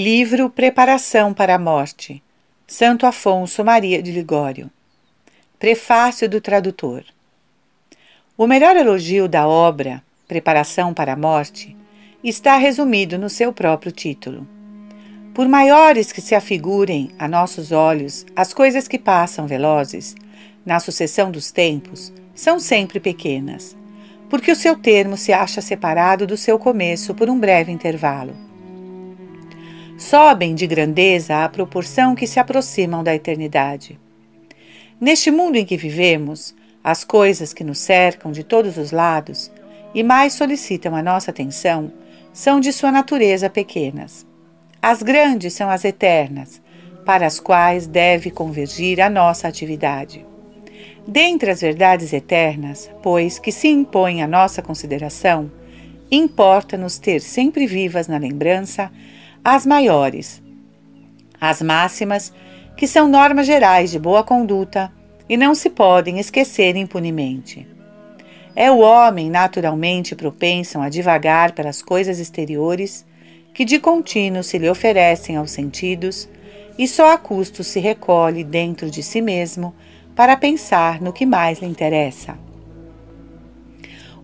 Livro Preparação para a Morte, Santo Afonso Maria de Ligório. Prefácio do tradutor. O melhor elogio da obra, Preparação para a Morte, está resumido no seu próprio título. Por maiores que se afigurem a nossos olhos as coisas que passam velozes, na sucessão dos tempos, são sempre pequenas, porque o seu termo se acha separado do seu começo por um breve intervalo sobem de grandeza à proporção que se aproximam da eternidade. Neste mundo em que vivemos, as coisas que nos cercam de todos os lados e mais solicitam a nossa atenção são de sua natureza pequenas. As grandes são as eternas, para as quais deve convergir a nossa atividade. Dentre as verdades eternas, pois, que se impõem à nossa consideração, importa-nos ter sempre vivas na lembrança as maiores. As máximas, que são normas gerais de boa conduta e não se podem esquecer impunemente. É o homem naturalmente propenso a divagar pelas coisas exteriores que de contínuo se lhe oferecem aos sentidos e só a custo se recolhe dentro de si mesmo para pensar no que mais lhe interessa.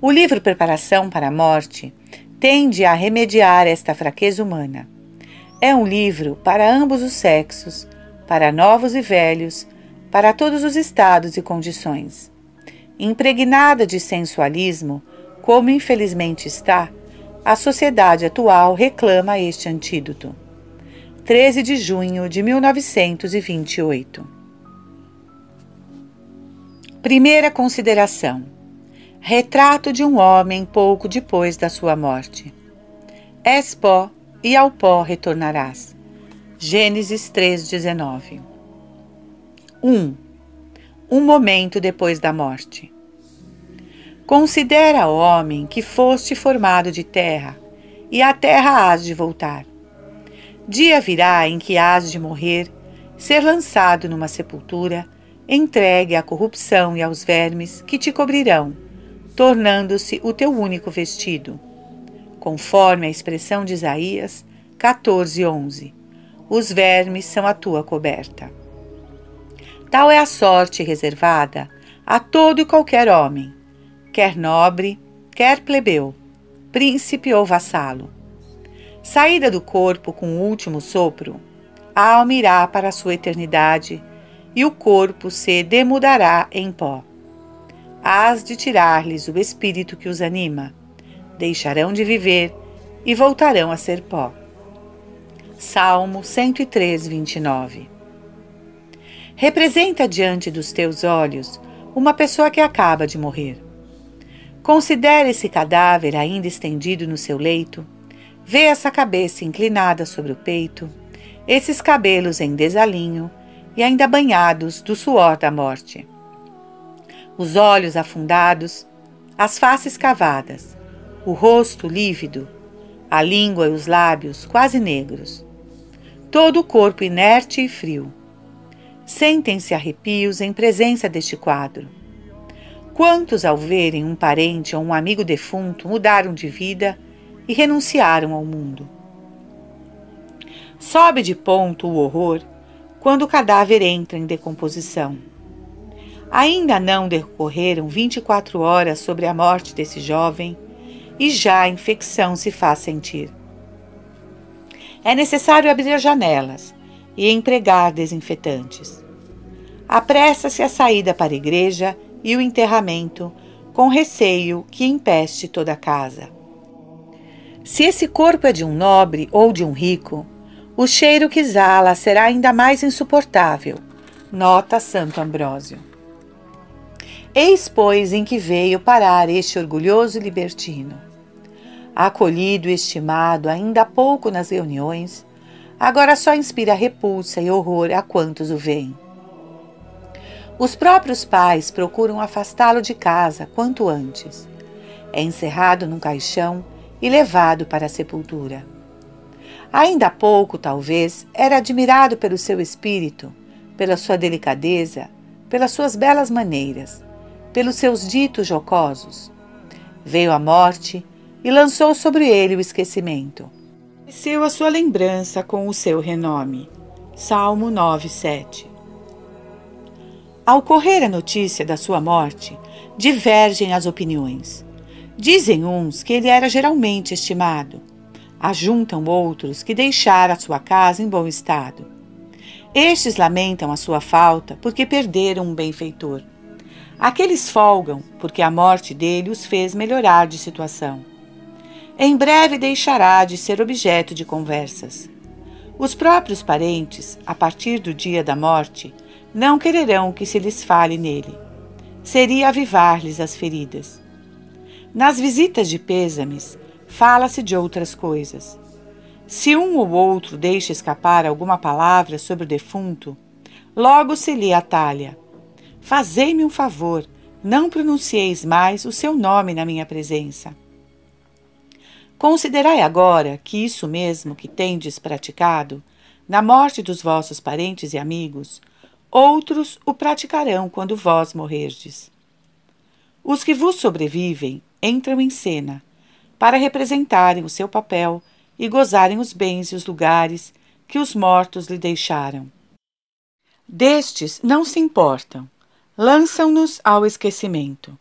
O livro Preparação para a Morte tende a remediar esta fraqueza humana. É um livro para ambos os sexos, para novos e velhos, para todos os estados e condições. Impregnada de sensualismo, como infelizmente está, a sociedade atual reclama este antídoto. 13 de junho de 1928. Primeira consideração: Retrato de um homem pouco depois da sua morte. Expo e ao pó retornarás. Gênesis 3:19. 1. Um momento depois da morte. Considera, homem, que foste formado de terra, e à terra hás de voltar. Dia virá em que hás de morrer, ser lançado numa sepultura, entregue à corrupção e aos vermes que te cobrirão, tornando-se o teu único vestido conforme a expressão de Isaías 14:11. Os vermes são a tua coberta. Tal é a sorte reservada a todo e qualquer homem, quer nobre, quer plebeu, príncipe ou vassalo. Saída do corpo com o último sopro, a alma irá para a sua eternidade e o corpo se demudará em pó. Hás de tirar-lhes o espírito que os anima deixarão de viver e voltarão a ser pó. Salmo 103, 29 Representa diante dos teus olhos uma pessoa que acaba de morrer. Considere esse cadáver ainda estendido no seu leito, vê essa cabeça inclinada sobre o peito, esses cabelos em desalinho e ainda banhados do suor da morte. Os olhos afundados, as faces cavadas, o rosto lívido, a língua e os lábios quase negros, todo o corpo inerte e frio. Sentem-se arrepios em presença deste quadro. Quantos, ao verem um parente ou um amigo defunto, mudaram de vida e renunciaram ao mundo? Sobe de ponto o horror quando o cadáver entra em decomposição. Ainda não decorreram 24 horas sobre a morte desse jovem e já a infecção se faz sentir. É necessário abrir as janelas e empregar desinfetantes. Apressa-se a saída para a igreja e o enterramento, com receio que empeste toda a casa. Se esse corpo é de um nobre ou de um rico, o cheiro que exala será ainda mais insuportável, nota Santo Ambrósio. Eis, pois, em que veio parar este orgulhoso libertino. Acolhido e estimado ainda há pouco nas reuniões, agora só inspira repulsa e horror a quantos o veem. Os próprios pais procuram afastá-lo de casa quanto antes. É encerrado num caixão e levado para a sepultura. Ainda há pouco, talvez, era admirado pelo seu espírito, pela sua delicadeza, pelas suas belas maneiras pelos seus ditos jocosos. Veio a morte e lançou sobre ele o esquecimento. Desceu a sua lembrança com o seu renome. Salmo 9, 7. Ao correr a notícia da sua morte, divergem as opiniões. Dizem uns que ele era geralmente estimado. Ajuntam outros que deixara a sua casa em bom estado. Estes lamentam a sua falta porque perderam um benfeitor. Aqueles folgam porque a morte dele os fez melhorar de situação. Em breve deixará de ser objeto de conversas. Os próprios parentes, a partir do dia da morte, não quererão que se lhes fale nele. Seria avivar-lhes as feridas. Nas visitas de pêsames, fala-se de outras coisas. Se um ou outro deixa escapar alguma palavra sobre o defunto, logo se lhe atalha. Fazei-me um favor, não pronuncieis mais o seu nome na minha presença. Considerai agora que isso mesmo que tendes praticado, na morte dos vossos parentes e amigos, outros o praticarão quando vós morrerdes. Os que vos sobrevivem entram em cena, para representarem o seu papel e gozarem os bens e os lugares que os mortos lhe deixaram. Destes não se importam, lançam-nos ao esquecimento.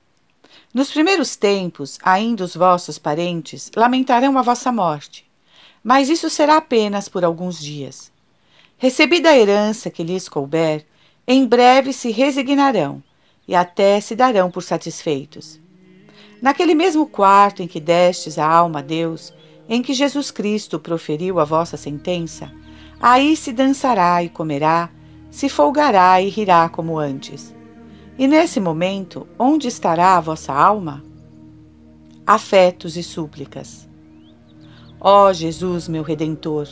Nos primeiros tempos, ainda os vossos parentes lamentarão a vossa morte, mas isso será apenas por alguns dias. Recebida a herança que lhes couber, em breve se resignarão e até se darão por satisfeitos. Naquele mesmo quarto em que destes a alma a Deus, em que Jesus Cristo proferiu a vossa sentença, aí se dançará e comerá, se folgará e rirá como antes. E nesse momento, onde estará a vossa alma? Afetos e súplicas. Ó Jesus, meu Redentor,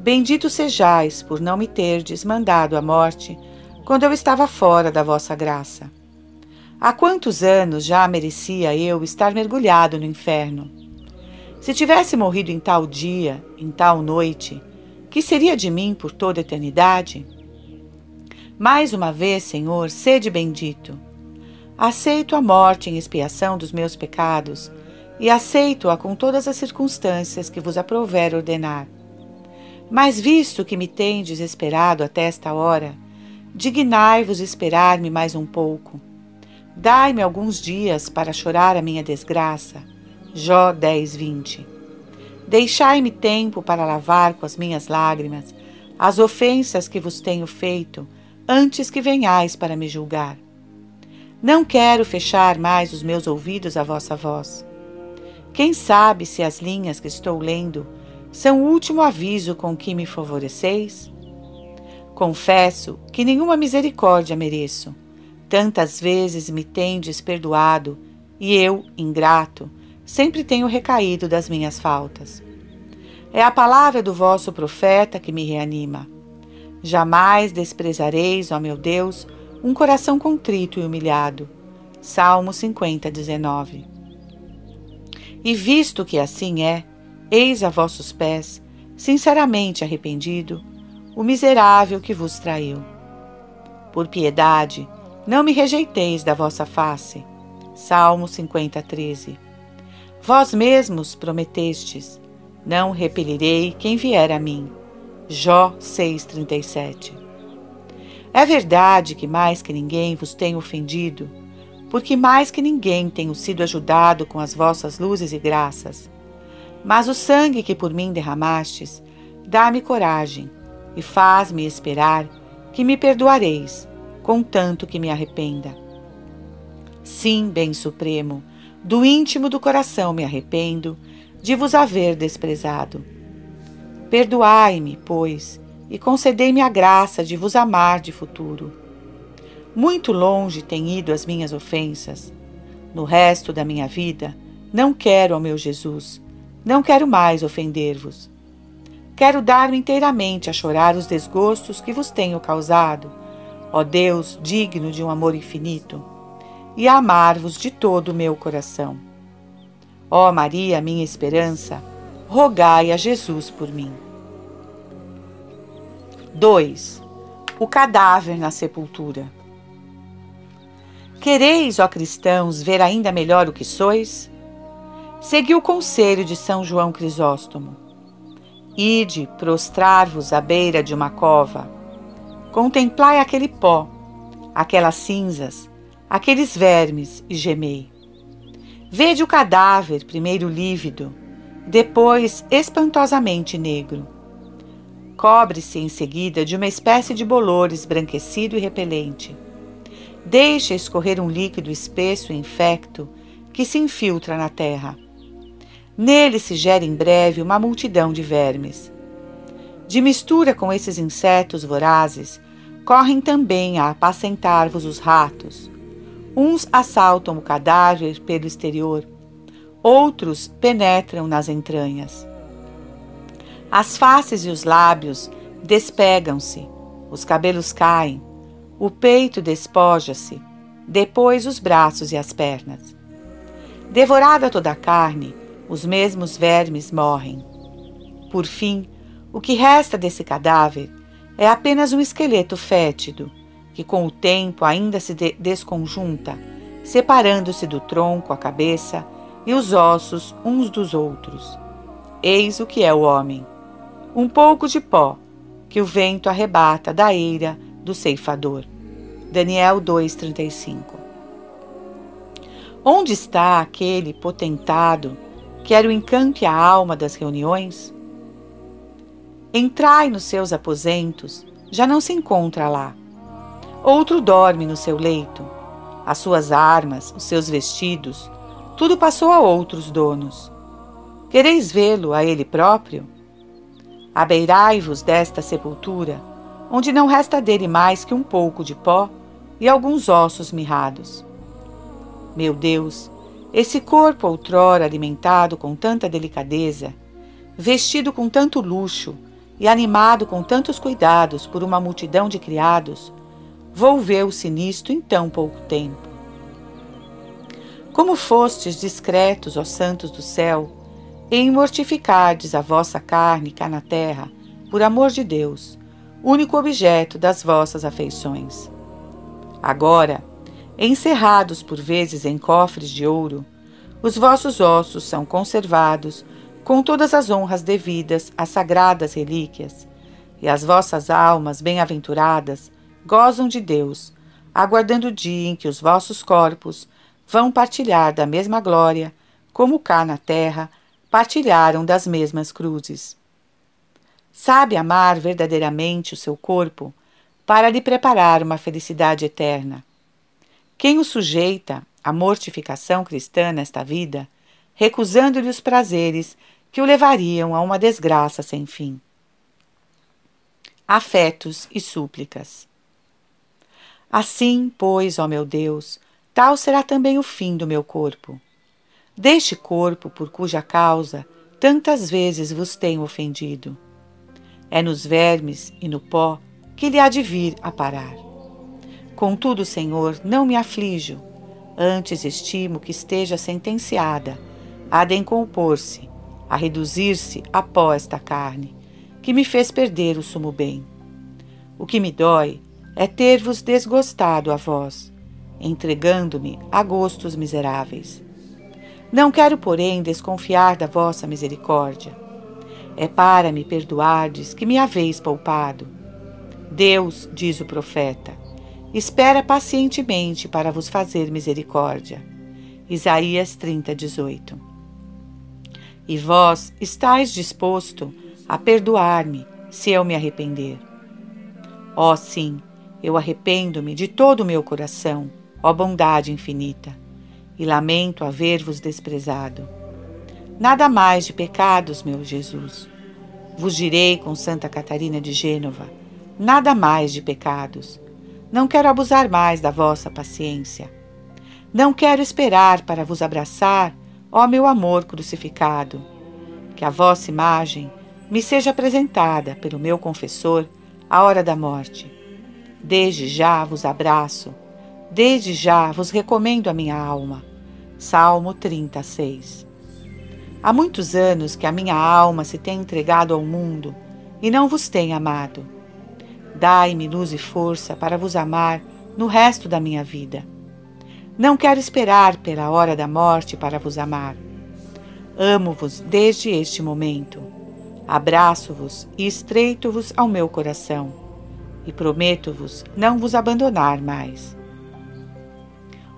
bendito sejais por não me terdes mandado a morte quando eu estava fora da vossa graça. Há quantos anos já merecia eu estar mergulhado no inferno? Se tivesse morrido em tal dia, em tal noite, que seria de mim por toda a eternidade? Mais uma vez, Senhor, sede bendito. Aceito a morte em expiação dos meus pecados e aceito-a com todas as circunstâncias que vos aprouver ordenar. Mas visto que me tendes esperado até esta hora, dignai-vos esperar-me mais um pouco Dai-me alguns dias para chorar a minha desgraça. Jó 10, 20. Deixai-me tempo para lavar com as minhas lágrimas as ofensas que vos tenho feito, antes que venhais para me julgar. Não quero fechar mais os meus ouvidos à vossa voz. Quem sabe se as linhas que estou lendo são o último aviso com que me favoreceis? Confesso que nenhuma misericórdia mereço Tantas vezes me tendes perdoado, e eu, ingrato, sempre tenho recaído das minhas faltas. É a palavra do vosso profeta que me reanima. Jamais desprezareis, ó meu Deus, um coração contrito e humilhado. Salmo 50, 19. E visto que assim é, eis a vossos pés, sinceramente arrependido, o miserável que vos traiu. Por piedade, não me rejeiteis da vossa face. Salmo 50, 13. Vós mesmos prometestes: Não repelirei quem vier a mim. Jó 6,37. É verdade que mais que ninguém vos tenho ofendido, porque mais que ninguém tenho sido ajudado com as vossas luzes e graças. Mas o sangue que por mim derramastes, dá-me coragem e faz-me esperar que me perdoareis contanto que me arrependa. Sim, Bem Supremo, do íntimo do coração me arrependo de vos haver desprezado. Perdoai-me, pois, e concedei-me a graça de vos amar de futuro. Muito longe têm ido as minhas ofensas. No resto da minha vida, não quero, ó meu Jesus, não quero mais ofender-vos. Quero dar-me inteiramente a chorar os desgostos que vos tenho causado ó Deus digno de um amor infinito, e a amar-vos de todo o meu coração. Ó Maria, minha esperança, rogai a Jesus por mim. 2. O cadáver na sepultura. Quereis, ó cristãos, ver ainda melhor o que sois? Segui o conselho de São João Crisóstomo. Ide prostrar-vos à beira de uma cova. Contemplai aquele pó, aquelas cinzas, aqueles vermes e gemei. Vede o cadáver, primeiro lívido, depois espantosamente negro. Cobre-se em seguida de uma espécie de bolor esbranquecido e repelente. Deixa escorrer um líquido espesso e infecto que se infiltra na terra. Nele se gera em breve uma multidão de vermes. De mistura com esses insetos vorazes, correm também a apacentar-vos os ratos. Uns assaltam o cadáver pelo exterior, outros penetram nas entranhas. As faces e os lábios despegam-se, os cabelos caem, o peito despoja-se, depois os braços e as pernas. Devorada toda a carne, os mesmos vermes morrem. Por fim, o que resta desse cadáver é apenas um esqueleto fétido, que com o tempo ainda se de desconjunta, separando-se do tronco, a cabeça e os ossos uns dos outros. Eis o que é o homem: um pouco de pó que o vento arrebata da eira do ceifador. Daniel 2:35. Onde está aquele potentado Quero o encanto e a alma das reuniões? Entrai nos seus aposentos, já não se encontra lá. Outro dorme no seu leito. As suas armas, os seus vestidos, tudo passou a outros donos. Quereis vê-lo a ele próprio? Abeirai-vos desta sepultura, onde não resta dele mais que um pouco de pó e alguns ossos mirrados. Meu Deus, esse corpo, outrora alimentado com tanta delicadeza, vestido com tanto luxo e animado com tantos cuidados por uma multidão de criados, volveu-se nisto em tão pouco tempo. Como fostes discretos, ó santos do céu, em mortificardes a vossa carne cá na terra, por amor de Deus, único objeto das vossas afeições. Agora, encerrados por vezes em cofres de ouro, os vossos ossos são conservados com todas as honras devidas às sagradas relíquias, e as vossas almas bem-aventuradas gozam de Deus, aguardando o dia em que os vossos corpos vão partilhar da mesma glória, como cá na terra partilharam das mesmas cruzes. Sabe amar verdadeiramente o seu corpo para lhe preparar uma felicidade eterna quem o sujeita à mortificação cristã nesta vida, recusando-lhe os prazeres que o levariam a uma desgraça sem fim. Afetos e súplicas. Assim, pois, ó meu Deus, tal será também o fim do meu corpo. Deste corpo por cuja causa tantas vezes vos tenho ofendido. É nos vermes e no pó que lhe há de vir a parar. Contudo, Senhor, não me aflijo, antes estimo que esteja sentenciada a decompor-se, a reduzir-se a pó esta carne, que me fez perder o sumo bem. O que me dói é ter-vos desgostado a vós, entregando-me a gostos miseráveis. Não quero, porém, desconfiar da vossa misericórdia. É para me perdoardes que me haveis poupado. Deus, diz o profeta, espera pacientemente para vos fazer misericórdia. Isaías 30, 18. E vós estáis disposto a perdoar-me se eu me arrepender. Ó oh, sim, eu arrependo-me de todo o meu coração, ó bondade infinita, e lamento haver-vos desprezado. Nada mais de pecados, meu Jesus. Vos direi com Santa Catarina de Gênova, nada mais de pecados não quero abusar mais da vossa paciência. Não quero esperar para vos abraçar, ó meu amor crucificado. Que a vossa imagem me seja apresentada pelo meu confessor à hora da morte. Desde já vos abraço, desde já vos recomendo a minha alma. Salmo 36. Há muitos anos que a minha alma se tem entregado ao mundo e não vos tem amado. Dai-me luz e força para vos amar no resto da minha vida. Não quero esperar pela hora da morte para vos amar. Amo-vos desde este momento. Abraço-vos e estreito-vos ao meu coração, e prometo-vos não vos abandonar mais.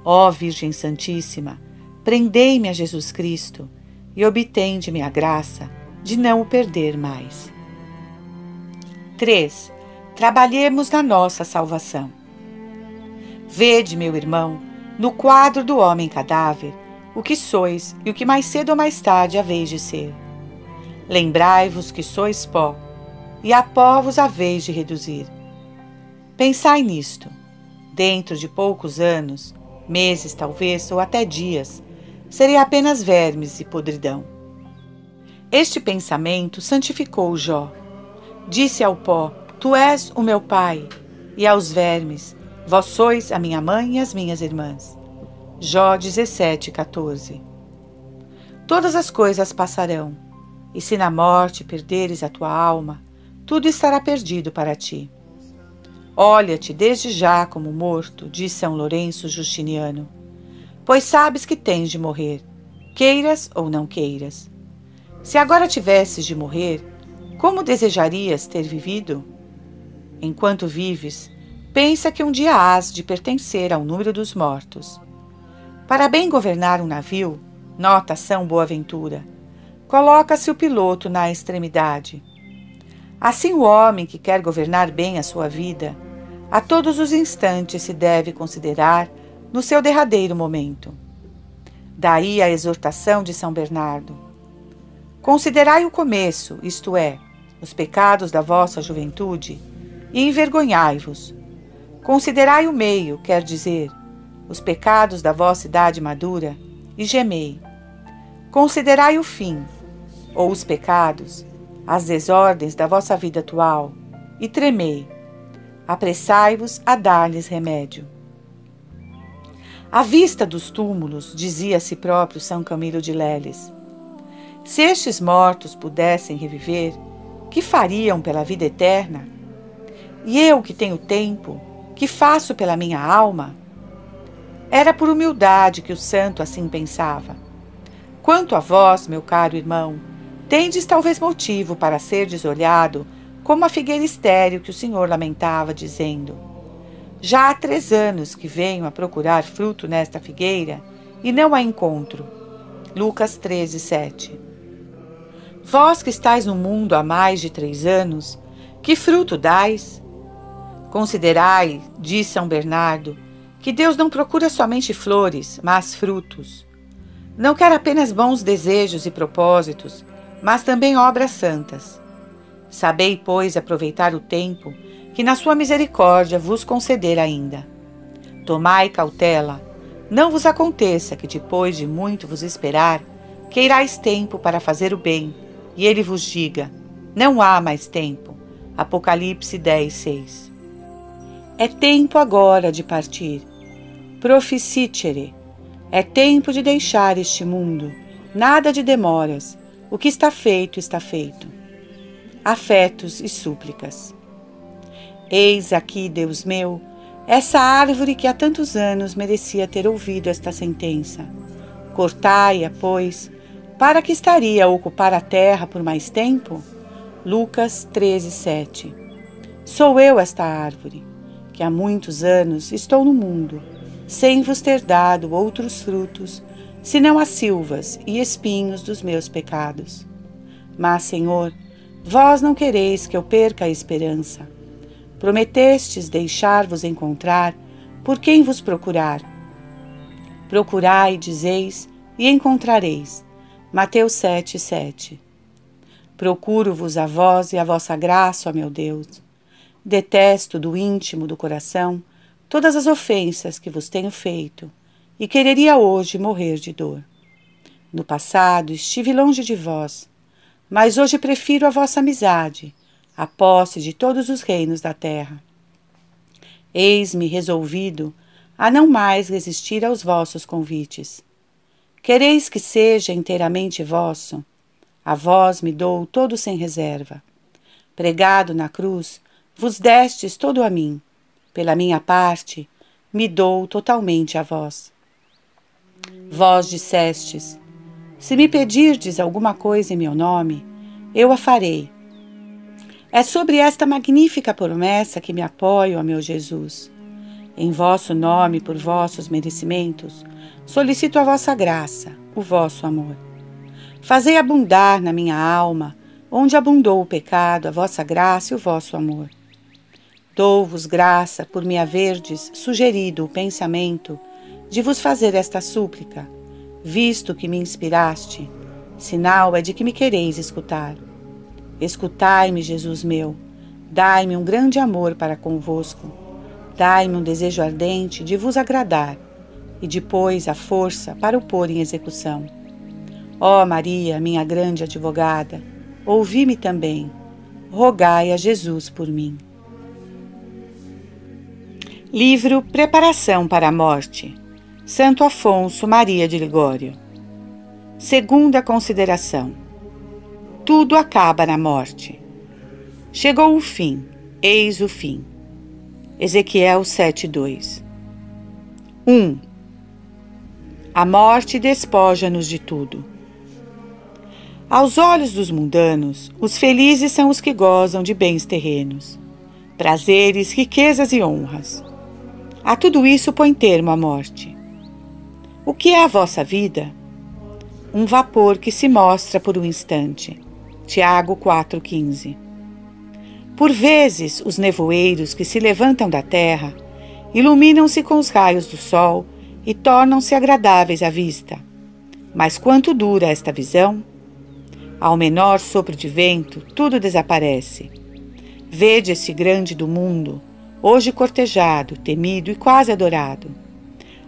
Ó Virgem Santíssima, prendei-me a Jesus Cristo e obtende-me a graça de não o perder mais. 3. Trabalhemos na nossa salvação. Vede, meu irmão, no quadro do homem cadáver, o que sois e o que mais cedo ou mais tarde haveis de ser. Lembrai-vos que sois pó, e a pó vos haveis de reduzir. Pensai nisto. Dentro de poucos anos, meses talvez, ou até dias, serei apenas vermes e podridão. Este pensamento santificou Jó. Disse ao pó: Tu és o meu pai, e aos vermes: Vós sois a minha mãe e as minhas irmãs. Jó 17, 14. Todas as coisas passarão, e se na morte perderes a tua alma, tudo estará perdido para ti. Olha-te desde já como morto, disse São Lourenço Justiniano, pois sabes que tens de morrer, queiras ou não queiras. Se agora tivesses de morrer, como desejarias ter vivido? Enquanto vives, pensa que um dia hás de pertencer ao número dos mortos. Para bem governar um navio, nota São Boaventura, coloca-se o piloto na extremidade. Assim, o homem que quer governar bem a sua vida, a todos os instantes se deve considerar no seu derradeiro momento. Daí a exortação de São Bernardo: Considerai o começo, isto é, os pecados da vossa juventude, e envergonhai-vos. Considerai o meio, quer dizer, os pecados da vossa idade madura, e gemei. Considerai o fim, ou os pecados, as desordens da vossa vida atual, e tremei. Apressai-vos a dar-lhes remédio. À vista dos túmulos, dizia a si próprio São Camilo de Leles, se estes mortos pudessem reviver, que fariam pela vida eterna? E eu que tenho tempo, que faço pela minha alma? Era por humildade que o santo assim pensava. Quanto a vós, meu caro irmão, Tendes talvez motivo para ser desolhado, como a figueira estéril que o Senhor lamentava, dizendo: Já há três anos que venho a procurar fruto nesta figueira e não a encontro. Lucas 13, 7. Vós que estáis no mundo há mais de três anos, que fruto dais? Considerai, diz São Bernardo, que Deus não procura somente flores, mas frutos. Não quer apenas bons desejos e propósitos, mas também obras santas. Sabei, pois, aproveitar o tempo que na sua misericórdia vos conceder ainda. Tomai cautela, não vos aconteça que depois de muito vos esperar, queirais tempo para fazer o bem, e ele vos diga: Não há mais tempo. Apocalipse 10, 6. É tempo agora de partir. Proficicere. É tempo de deixar este mundo. Nada de demoras o que está feito, está feito. Afetos e súplicas. Eis aqui, Deus meu, essa árvore que há tantos anos merecia ter ouvido esta sentença. Cortai-a, pois, para que estaria a ocupar a terra por mais tempo? Lucas 13, 7. Sou eu esta árvore, que há muitos anos estou no mundo, sem vos ter dado outros frutos senão as silvas e espinhos dos meus pecados. Mas, Senhor, vós não quereis que eu perca a esperança. Prometestes deixar-vos encontrar por quem vos procurar. Procurai, dizeis, e encontrareis. Mateus 7, 7. Procuro-vos a vós e a vossa graça, ó meu Deus. Detesto do íntimo do coração todas as ofensas que vos tenho feito e quereria hoje morrer de dor. No passado estive longe de vós, mas hoje prefiro a vossa amizade, a posse de todos os reinos da terra. Eis-me resolvido a não mais resistir aos vossos convites. Quereis que seja inteiramente vosso? A vós me dou todo sem reserva. Pregado na cruz, vos destes todo a mim. Pela minha parte, me dou totalmente a vós. Vós dissestes: Se me pedirdes alguma coisa em meu nome, eu a farei. É sobre esta magnífica promessa que me apoio, ó meu Jesus. Em vosso nome, por vossos merecimentos, solicito a vossa graça, o vosso amor. Fazei abundar na minha alma, onde abundou o pecado, a vossa graça e o vosso amor. Dou-vos graça por me haverdes sugerido o pensamento de vos fazer esta súplica, visto que me inspiraste, sinal é de que me quereis escutar. Escutai-me, Jesus meu, dai-me um grande amor para convosco, dai-me um desejo ardente de vos agradar e depois a força para o pôr em execução. Ó Maria, minha grande advogada, ouvi-me também, rogai a Jesus por mim. Livro Preparação para a Morte Santo Afonso Maria de Ligório Segunda consideração tudo acaba na morte. Chegou o fim, eis o fim. Ezequiel 7:2. 1. A morte despoja-nos de tudo. Aos olhos dos mundanos, os felizes são os que gozam de bens terrenos, prazeres, riquezas e honras. A tudo isso põe termo a morte. O que é a vossa vida? Um vapor que se mostra por um instante Tiago 4,15. Por vezes, os nevoeiros que se levantam da terra iluminam-se com os raios do sol e tornam-se agradáveis à vista. Mas quanto dura esta visão? Ao menor sopro de vento, tudo desaparece. Vede esse grande do mundo, hoje cortejado, temido e quase adorado.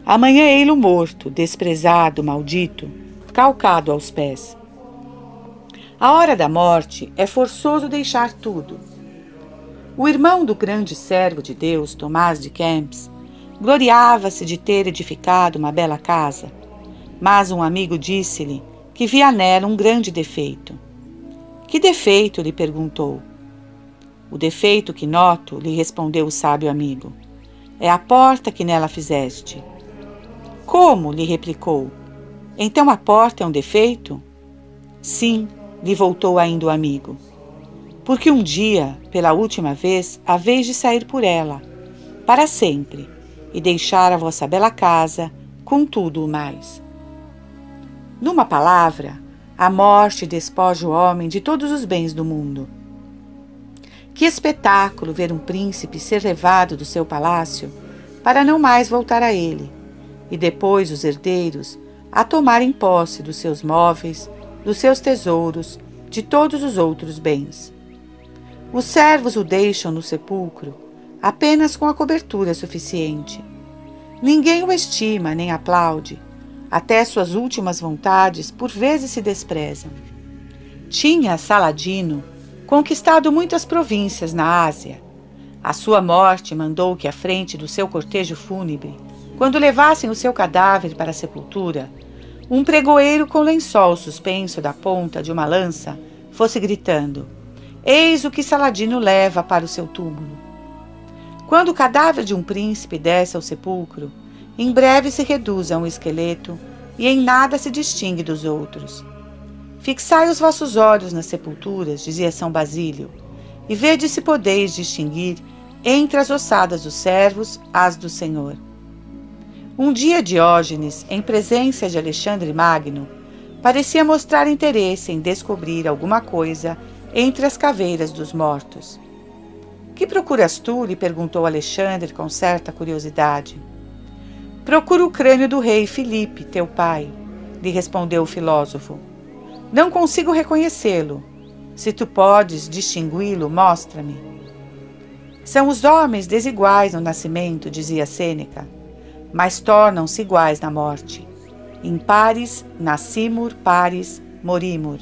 Amanhã ei-lo morto, desprezado, maldito, calcado aos pés. A hora da morte é forçoso deixar tudo. O irmão do grande servo de Deus, Tomás de Kempis, gloriava-se de ter edificado uma bela casa, mas um amigo disse-lhe que via nela um grande defeito. Que defeito? lhe perguntou. O defeito que noto, lhe respondeu o sábio amigo, é a porta que nela fizeste. Como? lhe replicou. Então a porta é um defeito? Sim, lhe voltou ainda o amigo. Porque um dia, pela última vez, a vez de sair por ela, para sempre, e deixar a vossa bela casa, com tudo o mais. Numa palavra, a morte despoja o homem de todos os bens do mundo. Que espetáculo ver um príncipe ser levado do seu palácio para não mais voltar a ele, e depois os herdeiros a tomarem posse dos seus móveis, dos seus tesouros, de todos os outros bens. Os servos o deixam no sepulcro apenas com a cobertura suficiente. Ninguém o estima nem aplaude, até suas últimas vontades por vezes se desprezam. Tinha Saladino conquistado muitas províncias na Ásia. A sua morte mandou que à frente do seu cortejo fúnebre, quando levassem o seu cadáver para a sepultura, um pregoeiro com lençol suspenso da ponta de uma lança fosse gritando: Eis o que Saladino leva para o seu túmulo. Quando o cadáver de um príncipe desce ao sepulcro, em breve se reduz a um esqueleto e em nada se distingue dos outros. Fixai os vossos olhos nas sepulturas, dizia São Basílio, e vede se podeis distinguir entre as ossadas dos servos as do Senhor. Um dia Diógenes, em presença de Alexandre Magno, parecia mostrar interesse em descobrir alguma coisa entre as caveiras dos mortos. Que procuras tu? lhe perguntou Alexandre com certa curiosidade. Procuro o crânio do rei Filipe, teu pai, lhe respondeu o filósofo. Não consigo reconhecê-lo. Se tu podes distingui-lo, mostra-me. São os homens desiguais no nascimento, dizia Sêneca mas tornam-se iguais na morte. In pares nascimur, pares morimur.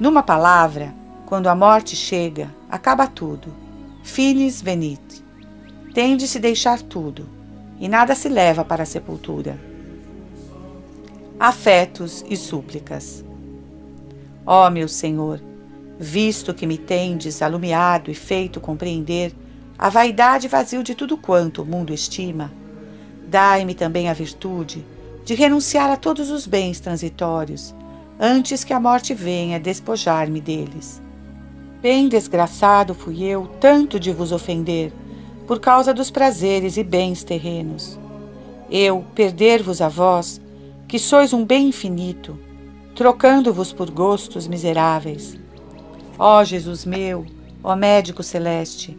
Numa palavra, quando a morte chega, acaba tudo. Finis venit. Tem de se deixar tudo, e nada se leva para a sepultura. Afetos e súplicas. Ó meu Senhor, visto que me tendes alumiado e feito compreender a vaidade vazio de tudo quanto o mundo estima. Dai-me também a virtude de renunciar a todos os bens transitórios, antes que a morte venha despojar-me deles. Bem desgraçado fui eu tanto de vos ofender, por causa dos prazeres e bens terrenos. Eu perder-vos a vós, que sois um bem infinito, trocando-vos por gostos miseráveis. Ó Jesus meu, ó médico celeste,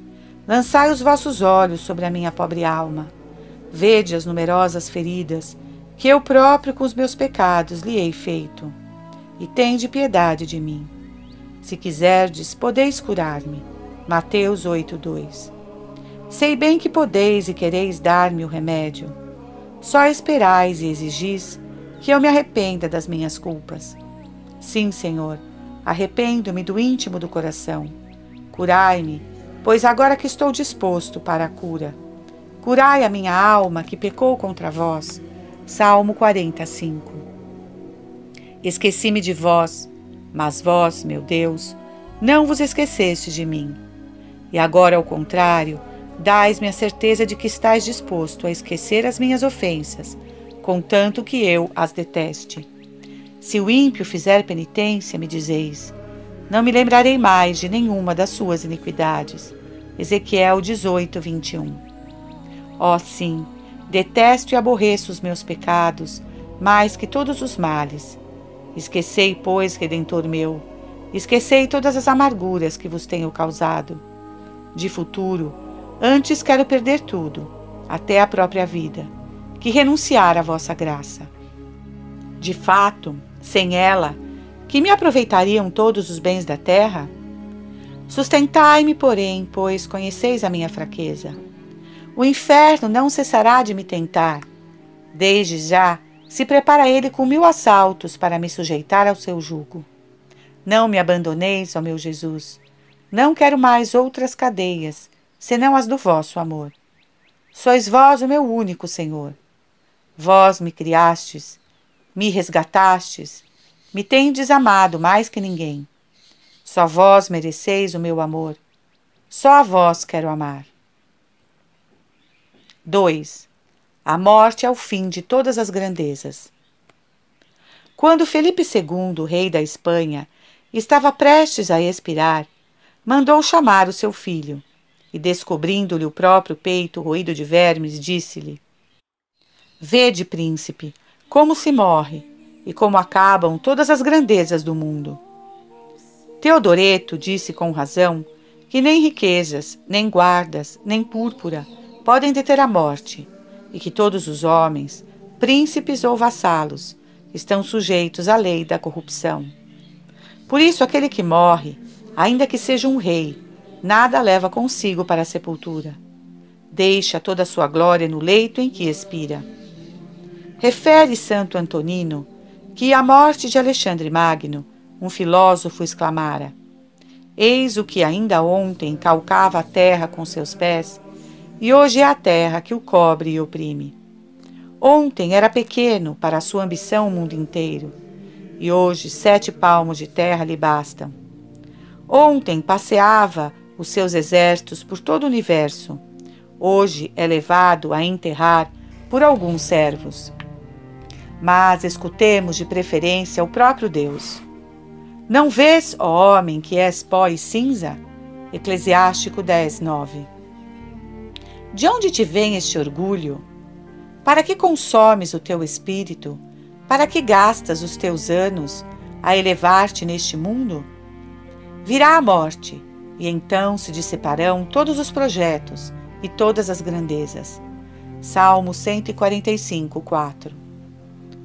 lançai os vossos olhos sobre a minha pobre alma. Vede as numerosas feridas que eu próprio com os meus pecados lhe hei feito, e tende piedade de mim. Se quiserdes, podeis curar-me. Mateus 8:2. Sei bem que podeis e quereis dar-me o remédio. Só esperais e exigis que eu me arrependa das minhas culpas. Sim, Senhor, arrependo-me do íntimo do coração. Curai-me, pois agora que estou disposto para a cura. Curai a minha alma que pecou contra vós. Salmo 45. Esqueci-me de vós, mas vós, meu Deus, não vos esqueceste de mim. E agora, ao contrário, dais-me a certeza de que estais disposto a esquecer as minhas ofensas contanto que eu as deteste. Se o ímpio fizer penitência, me dizeis, não me lembrarei mais de nenhuma das suas iniquidades. Ezequiel 18, 21. Ó oh, sim, detesto e aborreço os meus pecados, mais que todos os males. Esquecei, pois, Redentor meu, esquecei todas as amarguras que vos tenho causado. De futuro, antes quero perder tudo, até a própria vida que renunciar à vossa graça. De fato, sem ela, que me aproveitariam todos os bens da terra? Sustentai-me, porém, pois conheceis a minha fraqueza. O inferno não cessará de me tentar. Desde já se prepara ele com mil assaltos para me sujeitar ao seu jugo. Não me abandoneis, ó meu Jesus. Não quero mais outras cadeias, senão as do vosso amor. Sois vós o meu único Senhor. Vós me criastes, me resgatastes, me tendes amado mais que ninguém. Só vós mereceis o meu amor. Só a vós quero amar. 2. A morte é o fim de todas as grandezas. Quando Felipe II, rei da Espanha, estava prestes a expirar, mandou chamar o seu filho e, descobrindo-lhe o próprio peito roído de vermes, disse-lhe: Vede, príncipe, como se morre e como acabam todas as grandezas do mundo. Teodoreto disse com razão que nem riquezas, nem guardas, nem púrpura podem deter a morte, e que todos os homens, príncipes ou vassalos, estão sujeitos à lei da corrupção. Por isso, aquele que morre, ainda que seja um rei, nada leva consigo para a sepultura. Deixa toda a sua glória no leito em que expira. Refere Santo Antonino que a morte de Alexandre Magno, um filósofo, exclamara: Eis o que ainda ontem calcava a terra com seus pés, e hoje é a terra que o cobre e oprime. Ontem era pequeno para sua ambição o mundo inteiro, e hoje sete palmos de terra lhe bastam. Ontem passeava os seus exércitos por todo o universo, hoje é levado a enterrar por alguns servos mas escutemos de preferência o próprio Deus. Não vês, ó homem, que és pó e cinza? Eclesiástico 10, 9. De onde te vem este orgulho? Para que consomes o teu espírito? Para que gastas os teus anos a elevar-te neste mundo? Virá a morte, e então se dissiparão todos os projetos e todas as grandezas. Salmo 145, 4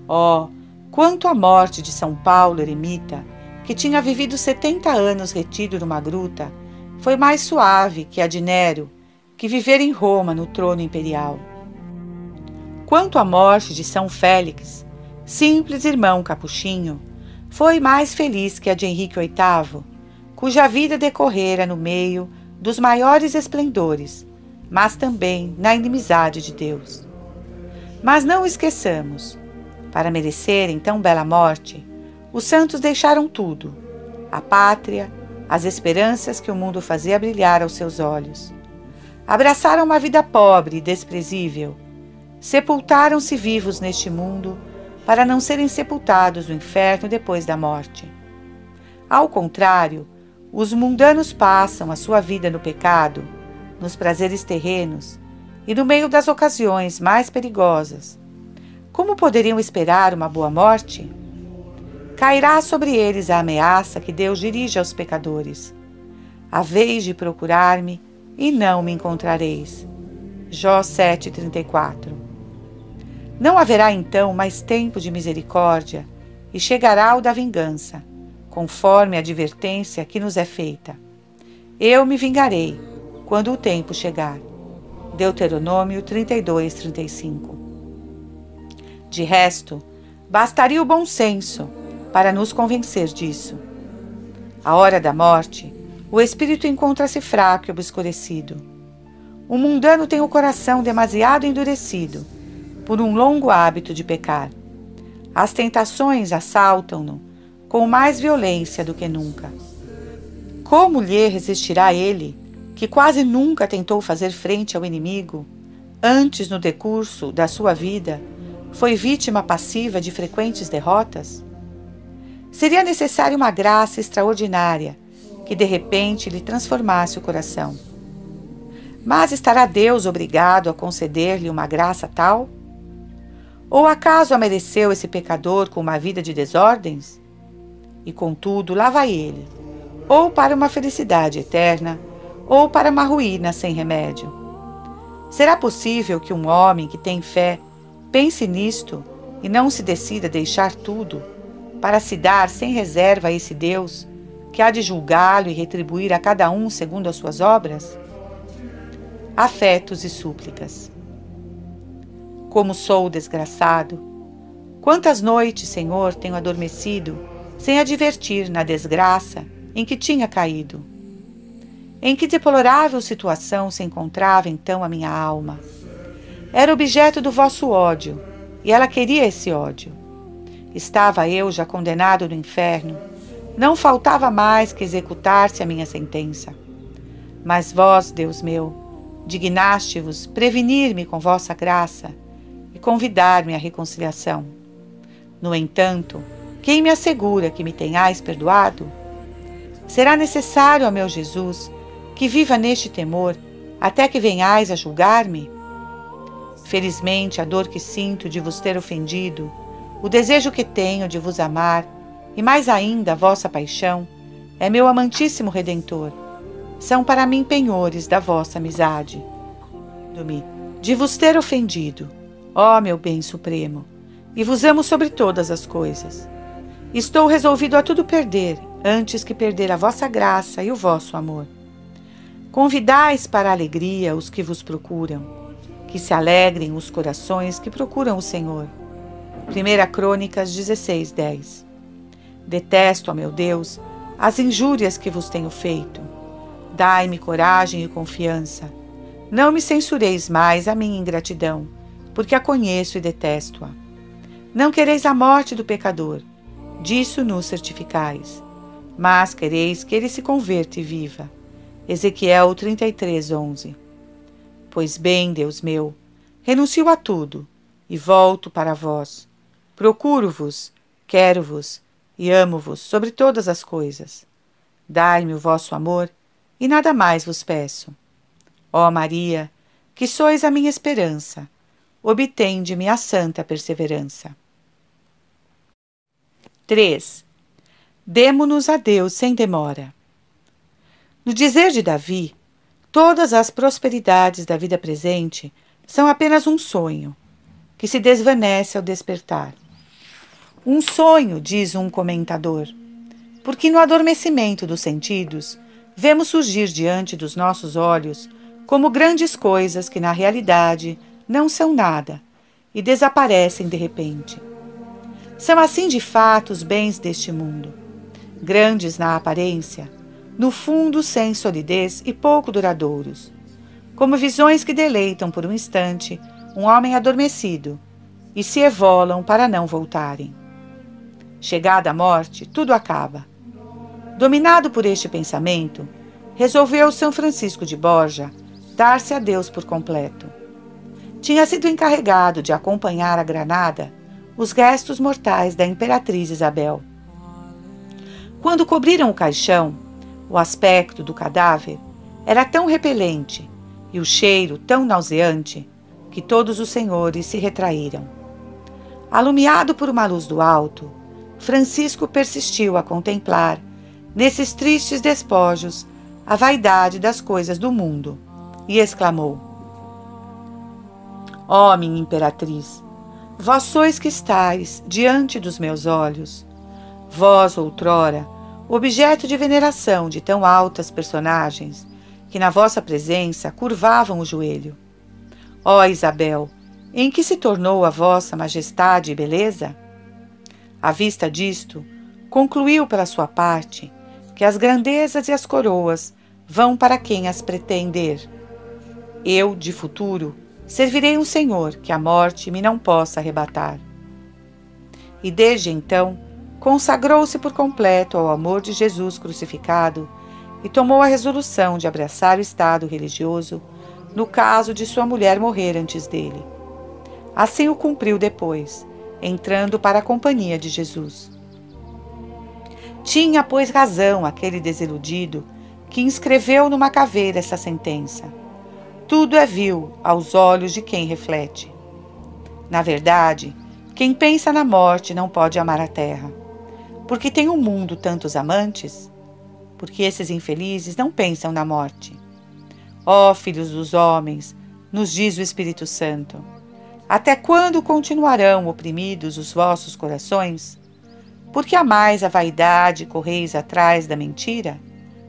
Oh, quanto à morte de São Paulo eremita, que tinha vivido setenta anos retido numa gruta, foi mais suave que a de Nero, que vivera em Roma no trono imperial. Quanto à morte de São Félix, simples irmão capuchinho, foi mais feliz que a de Henrique VIII, cuja vida decorrera no meio dos maiores esplendores, mas também na inimizade de Deus. Mas não esqueçamos, para merecerem tão bela morte, os santos deixaram tudo: a pátria, as esperanças que o mundo fazia brilhar aos seus olhos. Abraçaram uma vida pobre e desprezível. Sepultaram-se vivos neste mundo para não serem sepultados no inferno depois da morte. Ao contrário, os mundanos passam a sua vida no pecado, nos prazeres terrenos e no meio das ocasiões mais perigosas. Como poderiam esperar uma boa morte? Cairá sobre eles a ameaça que Deus dirige aos pecadores. A vez de procurar-me e não me encontrareis. Jó 7,34 Não haverá então mais tempo de misericórdia e chegará o da vingança, conforme a advertência que nos é feita. Eu me vingarei quando o tempo chegar. Deuteronômio 32, 35 De resto, bastaria o bom senso para nos convencer disso. A hora da morte, o espírito encontra-se fraco e obscurecido. O mundano tem o coração demasiado endurecido por um longo hábito de pecar. As tentações assaltam-no com mais violência do que nunca. Como lhe resistirá ele, que quase nunca tentou fazer frente ao inimigo, antes no decurso da sua vida foi vítima passiva de frequentes derrotas? Seria necessária uma graça extraordinária que de repente lhe transformasse o coração. Mas estará Deus obrigado a conceder-lhe uma graça tal? Ou acaso a mereceu esse pecador com uma vida de desordens? E contudo, lá vai ele, ou para uma felicidade eterna, ou para uma ruína sem remédio. Será possível que um homem que tem fé pense nisto e não se decida deixar tudo para se dar sem reserva a esse Deus que há de julgá-lo e retribuir a cada um segundo as suas obras? Afetos e súplicas. Como sou desgraçado! Quantas noites, Senhor, tenho adormecido sem advertir na desgraça em que tinha caído? Em que deplorável situação se encontrava então a minha alma? Era objeto do vosso ódio, e ela queria esse ódio. Estava eu já condenado no inferno. Não faltava mais que executar-se a minha sentença. Mas vós, Deus meu, dignaste-vos prevenir-me com vossa graça e convidar-me à reconciliação. No entanto, quem me assegura que me tenhais perdoado? Será necessário, ó meu Jesus, que viva neste temor até que venhais a julgar-me? Felizmente, a dor que sinto de vos ter ofendido o desejo que tenho de vos amar, e mais ainda a vossa paixão, é meu amantíssimo Redentor. São para mim penhores da vossa amizade. me de vos ter ofendido, ó meu bem supremo, e vos amo sobre todas as coisas. Estou resolvido a tudo perder, antes que perder a vossa graça e o vosso amor. Convidais para a alegria os que vos procuram, que se alegrem os corações que procuram o Senhor. 1 Crônicas 16, 10 Detesto, ó meu Deus, as injúrias que vos tenho feito. Dai-me coragem e confiança. Não me censureis mais a minha ingratidão, porque a conheço e detesto-a. Não quereis a morte do pecador, disso nos certificais. Mas quereis que ele se converta e viva. Ezequiel 33, 11 Pois bem, Deus meu, renuncio a tudo e volto para vós Procuro-vos, quero-vos e amo-vos sobre todas as coisas. Dai-me o vosso amor e nada mais vos peço. Ó Maria, que sois a minha esperança, obtende-me a santa perseverança. 3. Demo-nos a Deus sem demora. No dizer de Davi, todas as prosperidades da vida presente são apenas um sonho, que se desvanece ao despertar. Um sonho, diz um comentador, porque no adormecimento dos sentidos vemos surgir diante dos nossos olhos como grandes coisas que na realidade não são nada e desaparecem de repente. São assim de fato os bens deste mundo, grandes na aparência, no fundo sem solidez e pouco duradouros, como visões que deleitam por um instante um homem adormecido e se evolam para não voltarem. Chegada a morte, tudo acaba. Dominado por este pensamento, resolveu São Francisco de Borja dar-se a Deus por completo. Tinha sido encarregado de acompanhar a Granada os restos mortais da imperatriz Isabel. Quando cobriram o caixão, o aspecto do cadáver era tão repelente e o cheiro tão nauseante que todos os senhores se retraíram. Alumiado por uma luz do alto, Francisco persistiu a contemplar, nesses tristes despojos, a vaidade das coisas do mundo e exclamou: Ó oh, minha imperatriz, vós sois que estáis diante dos meus olhos. Vós, outrora, objeto de veneração de tão altas personagens, que na vossa presença curvavam o joelho. Ó oh, Isabel, em que se tornou a vossa majestade e beleza? À vista disto, concluiu pela sua parte que as grandezas e as coroas vão para quem as pretender. Eu, de futuro, servirei um Senhor que a morte me não possa arrebatar. E desde então, consagrou-se por completo ao amor de Jesus crucificado e tomou a resolução de abraçar o estado religioso no caso de sua mulher morrer antes dele. Assim o cumpriu depois, entrando para a companhia de Jesus. Tinha, pois, razão aquele desiludido que inscreveu numa caveira essa sentença. Tudo é vil aos olhos de quem reflete. Na verdade, quem pensa na morte não pode amar a terra. Porque tem o um mundo tantos amantes? Porque esses infelizes não pensam na morte. Ó oh, filhos dos homens, nos diz o Espírito Santo, até quando continuarão oprimidos os vossos corações? Porque amais a vaidade e correis atrás da mentira?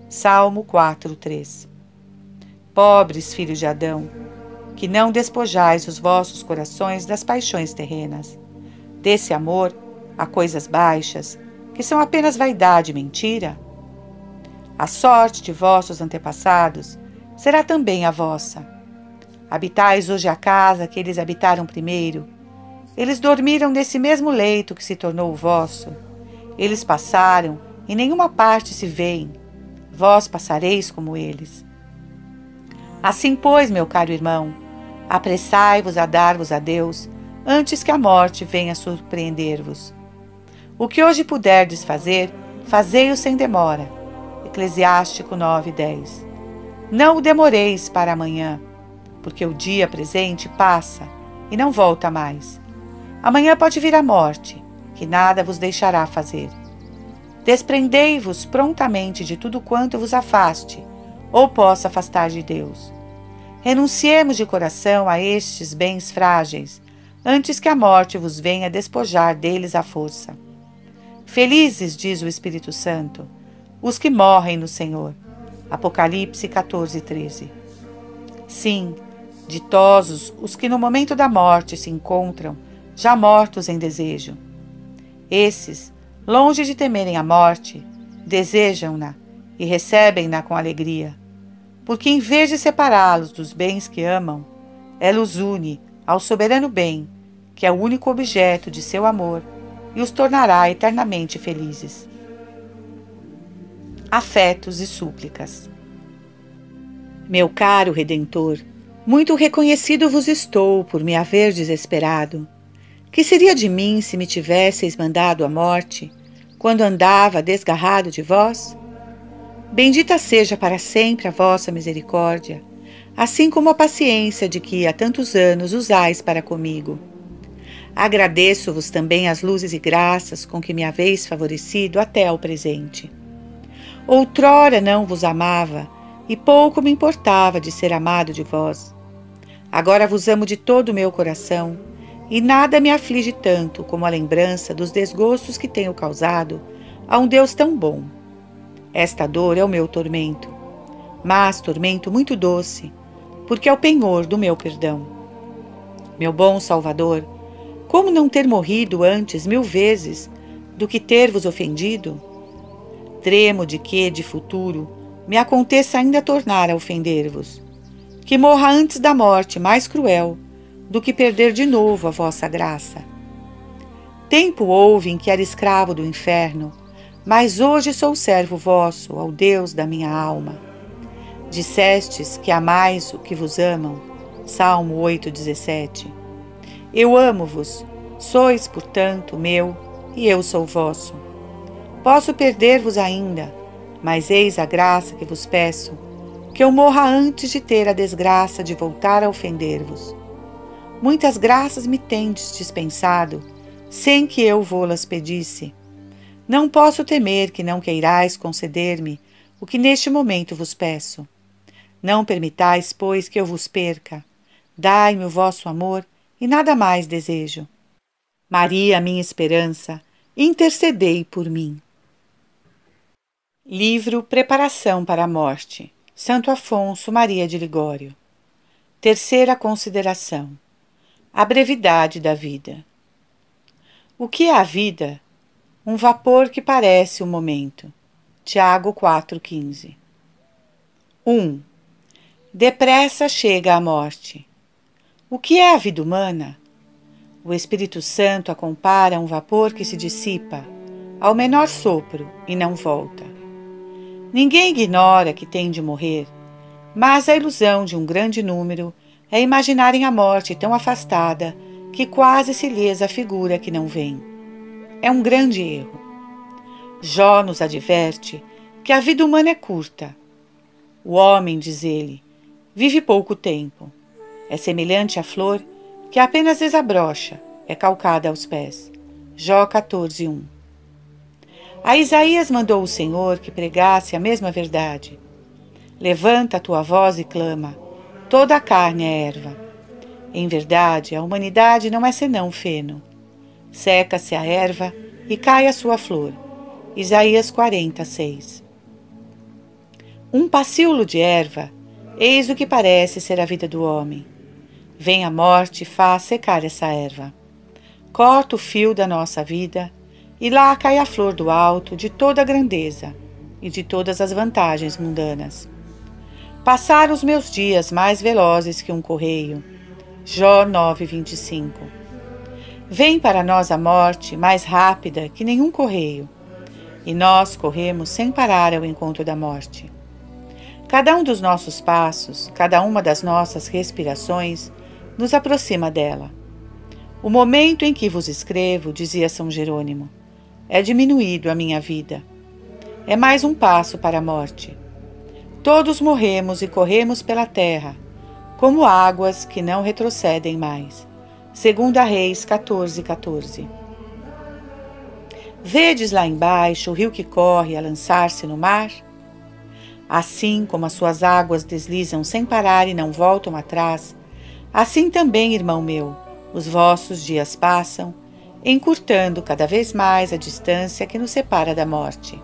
Salmo 4, 3 Pobres filhos de Adão, que não despojais os vossos corações das paixões terrenas, desse amor a coisas baixas, que são apenas vaidade e mentira? A sorte de vossos antepassados será também a vossa. Habitais hoje a casa que eles habitaram primeiro. Eles dormiram nesse mesmo leito que se tornou o vosso. Eles passaram, e nenhuma parte se veem. Vós passareis como eles. Assim, pois, meu caro irmão, apressai-vos a dar-vos a Deus antes que a morte venha surpreender-vos. O que hoje puderdes fazer, fazei-o sem demora. Eclesiástico 9, 10. Não o demoreis para amanhã, porque o dia presente passa e não volta mais. Amanhã pode vir a morte, que nada vos deixará fazer. Desprendei-vos prontamente de tudo quanto vos afaste ou possa afastar de Deus. Renunciemos de coração a estes bens frágeis, antes que a morte vos venha despojar deles à força. Felizes, diz o Espírito Santo, os que morrem no Senhor. Apocalipse 14, 13. Sim, ditosos os que no momento da morte se encontram, já mortos em desejo. Esses, longe de temerem a morte, desejam-na e recebem-na com alegria, porque em vez de separá-los dos bens que amam, ela os une ao soberano bem, que é o único objeto de seu amor, e os tornará eternamente felizes afetos e súplicas. Meu caro Redentor, muito reconhecido vos estou por me haver desesperado. Que seria de mim se me tivesseis mandado a morte, quando andava desgarrado de vós? Bendita seja para sempre a vossa misericórdia, assim como a paciência de que há tantos anos usais para comigo. Agradeço-vos também as luzes e graças com que me haveis favorecido até ao presente. Outrora não vos amava, e pouco me importava de ser amado de vós. Agora vos amo de todo o meu coração, e nada me aflige tanto como a lembrança dos desgostos que tenho causado a um Deus tão bom. Esta dor é o meu tormento, mas tormento muito doce, porque é o penhor do meu perdão. Meu bom Salvador, como não ter morrido antes mil vezes do que ter vos ofendido? Tremo de que, de futuro, me aconteça ainda tornar a ofender-vos. Que morra antes da morte mais cruel do que perder de novo a vossa graça. Tempo houve em que era escravo do inferno, mas hoje sou servo vosso, ao Deus da minha alma. Dissestes que amais o que vos amam. Salmo 8,17. Eu amo-vos, Sois, portanto, meu, e eu sou vosso. Posso perder-vos ainda, mas eis a graça que vos peço, que eu morra antes de ter a desgraça de voltar a ofender-vos. Muitas graças me tendes dispensado, sem que eu vô-las pedisse. Não posso temer que não queirais conceder-me o que neste momento vos peço. Não permitais, pois, que eu vos perca. Dai-me o vosso amor e nada mais desejo. Maria, minha esperança, intercedei por mim. Livro Preparação para a Morte, Santo Afonso Maria de Ligório. Terceira consideração: a brevidade da vida. O que é a vida? Um vapor que parece um momento. Tiago 4,15 1. Depressa chega a morte. O que é a vida humana? O Espírito Santo a compara a um vapor que se dissipa, ao menor sopro e não volta. Ninguém ignora que tem de morrer, mas a ilusão de um grande número é imaginarem a morte tão afastada que quase se lhes afigura que não vem. É um grande erro. Jó nos adverte que a vida humana é curta. O homem, diz ele, vive pouco tempo. É semelhante à flor que apenas desabrocha, é calcada aos pés. Jó 14, 1. A Isaías mandou o Senhor que pregasse a mesma verdade. Levanta a tua voz e clama: toda a carne é erva. Em verdade, a humanidade não é senão feno. Seca-se a erva e cai a sua flor. Isaías 46. Um pacíolo de erva, eis o que parece ser a vida do homem. Vem a morte e faz secar essa erva. Corta o fio da nossa vida e lá cai a flor do alto de toda a grandeza e de todas as vantagens mundanas. Passar os meus dias mais velozes que um correio. Jó 9:25. Vem para nós a morte mais rápida que nenhum correio, e nós corremos sem parar ao encontro da morte. Cada um dos nossos passos, cada uma das nossas respirações, nos aproxima dela. O momento em que vos escrevo, dizia São Jerônimo, é diminuído a minha vida. É mais um passo para a morte. Todos morremos e corremos pela terra, como águas que não retrocedem mais. Segunda Reis 14, 14. Vedes lá embaixo o rio que corre a lançar-se no mar? Assim como as suas águas deslizam sem parar e não voltam atrás, assim também, irmão meu, os vossos dias passam, encurtando cada vez mais a distância que nos separa da morte.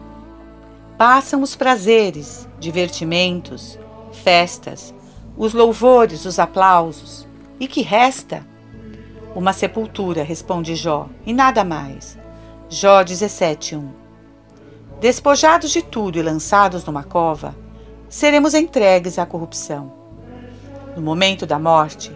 Passam os prazeres, divertimentos, festas, os louvores, os aplausos. E que resta? Uma sepultura, responde Jó, e nada mais. Jó 17:1. Despojados de tudo e lançados numa cova, seremos entregues à corrupção. No momento da morte,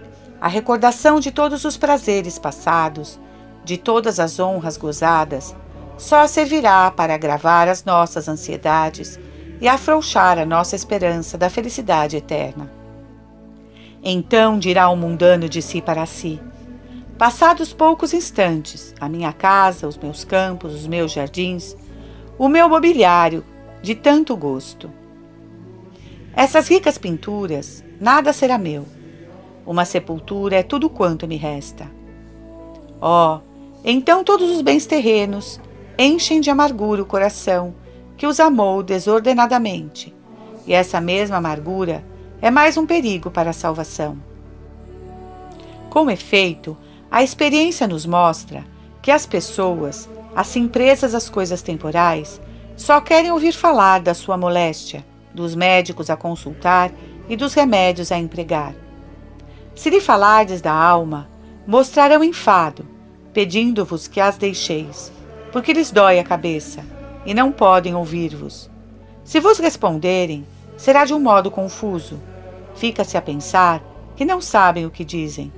a recordação de todos os prazeres passados, de todas as honras gozadas, só servirá para agravar as nossas ansiedades e afrouxar a nossa esperança da felicidade eterna. Então dirá o mundano de si para si: Passados poucos instantes, a minha casa, os meus campos, os meus jardins, o meu mobiliário, de tanto gosto. Essas ricas pinturas, nada será meu. Uma sepultura é tudo quanto me resta. Oh, então todos os bens terrenos enchem de amargura o coração que os amou desordenadamente, e essa mesma amargura é mais um perigo para a salvação. Com efeito, a experiência nos mostra que as pessoas, assim presas às coisas temporais, só querem ouvir falar da sua moléstia, dos médicos a consultar e dos remédios a empregar. Se lhe falardes da alma, mostrarão enfado, pedindo-vos que as deixeis, porque lhes dói a cabeça e não podem ouvir-vos. Se vos responderem, será de um modo confuso. Fica-se a pensar que não sabem o que dizem.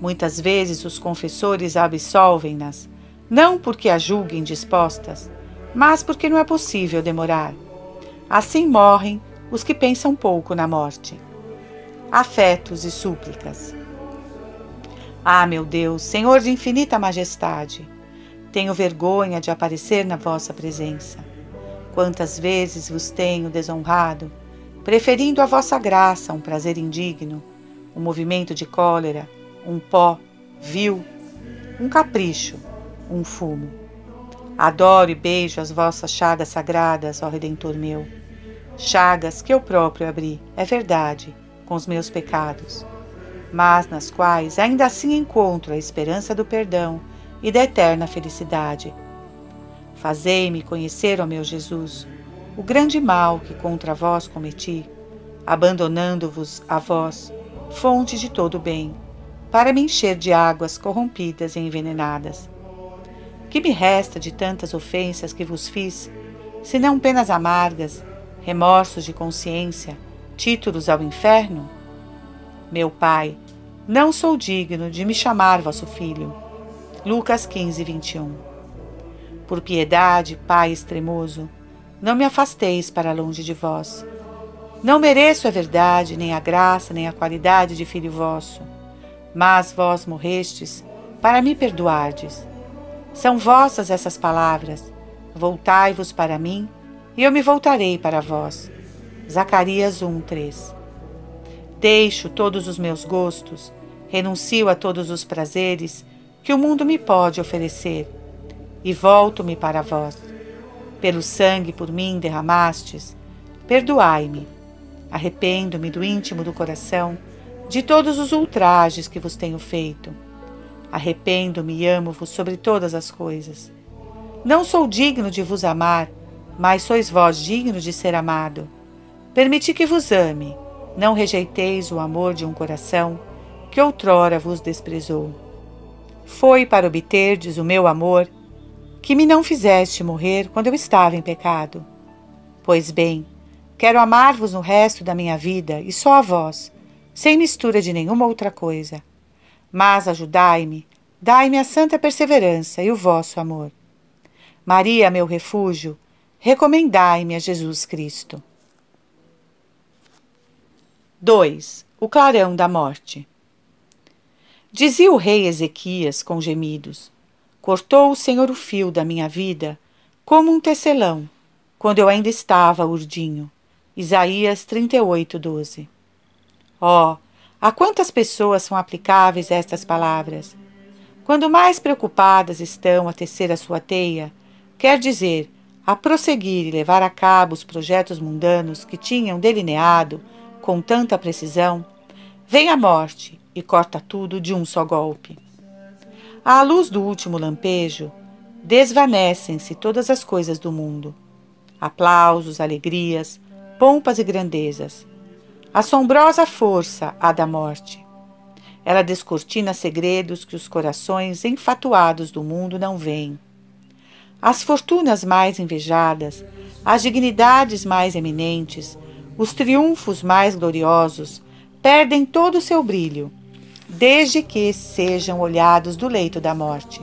Muitas vezes os confessores absolvem-nas, não porque as julguem dispostas, mas porque não é possível demorar. Assim morrem os que pensam pouco na morte. Afetos e súplicas. Ah, meu Deus, Senhor de infinita majestade, tenho vergonha de aparecer na vossa presença. Quantas vezes vos tenho desonrado, preferindo a vossa graça um prazer indigno, um movimento de cólera, um pó vil, um capricho, um fumo. Adoro e beijo as vossas chagas sagradas, ó Redentor meu. Chagas que eu próprio abri, é verdade, com os meus pecados, mas nas quais ainda assim encontro a esperança do perdão e da eterna felicidade. Fazei-me conhecer, ó meu Jesus, o grande mal que contra vós cometi, abandonando-vos a vós, fonte de todo bem, para me encher de águas corrompidas e envenenadas. Que me resta de tantas ofensas que vos fiz, senão penas amargas, remorsos de consciência, títulos ao inferno? Meu Pai, não sou digno de me chamar vosso filho. Lucas 15, 21. Por piedade, Pai extremoso, não me afasteis para longe de vós. Não mereço a verdade, nem a graça, nem a qualidade de filho vosso. Mas vós morrestes para me perdoardes. São vossas essas palavras. Voltai-vos para mim, e eu me voltarei para vós. Zacarias 1, 3. Deixo todos os meus gostos, renuncio a todos os prazeres que o mundo me pode oferecer, e volto-me para vós pelo sangue por mim derramastes, perdoai-me. Arrependo-me do íntimo do coração de todos os ultrajes que vos tenho feito. Arrependo-me e amo-vos sobre todas as coisas. Não sou digno de vos amar, mas sois vós digno de ser amado. Permiti que vos ame, não rejeiteis o amor de um coração que outrora vos desprezou. Foi para obterdes o meu amor que me não fizeste morrer quando eu estava em pecado. Pois bem, quero amar-vos no resto da minha vida e só a vós, sem mistura de nenhuma outra coisa. Mas ajudai-me, dai-me a santa perseverança e o vosso amor. Maria, meu refúgio, recomendai-me a Jesus Cristo. 2. O clarão da morte. Dizia o rei Ezequias com gemidos: Cortou o Senhor o fio da minha vida, como um tecelão, quando eu ainda estava urdinho. Isaías 38, 12. Oh, a quantas pessoas são aplicáveis estas palavras? Quando mais preocupadas estão a tecer a sua teia, quer dizer, a prosseguir e levar a cabo os projetos mundanos que tinham delineado com tanta precisão, vem a morte e corta tudo de um só golpe. À luz do último lampejo, desvanecem-se todas as coisas do mundo. Aplausos, alegrias, pompas e grandezas. Assombrosa força a da morte. Ela descortina segredos que os corações enfatuados do mundo não veem. As fortunas mais invejadas, as dignidades mais eminentes, os triunfos mais gloriosos perdem todo o seu brilho desde que sejam olhados do leito da morte.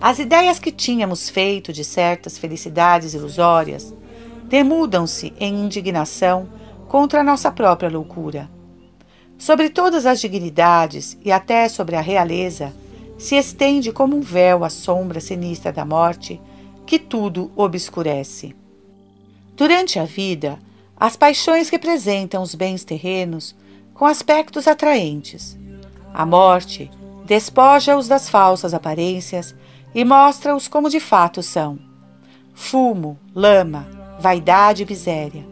As ideias que tínhamos feito de certas felicidades ilusórias demudam-se em indignação contra a nossa própria loucura. Sobre todas as dignidades e até sobre a realeza se estende como um véu a sombra sinistra da morte que tudo obscurece. Durante a vida, as paixões representam os bens terrenos com aspectos atraentes. A morte despoja-os das falsas aparências e mostra-os como de fato são: fumo, lama, vaidade e miséria.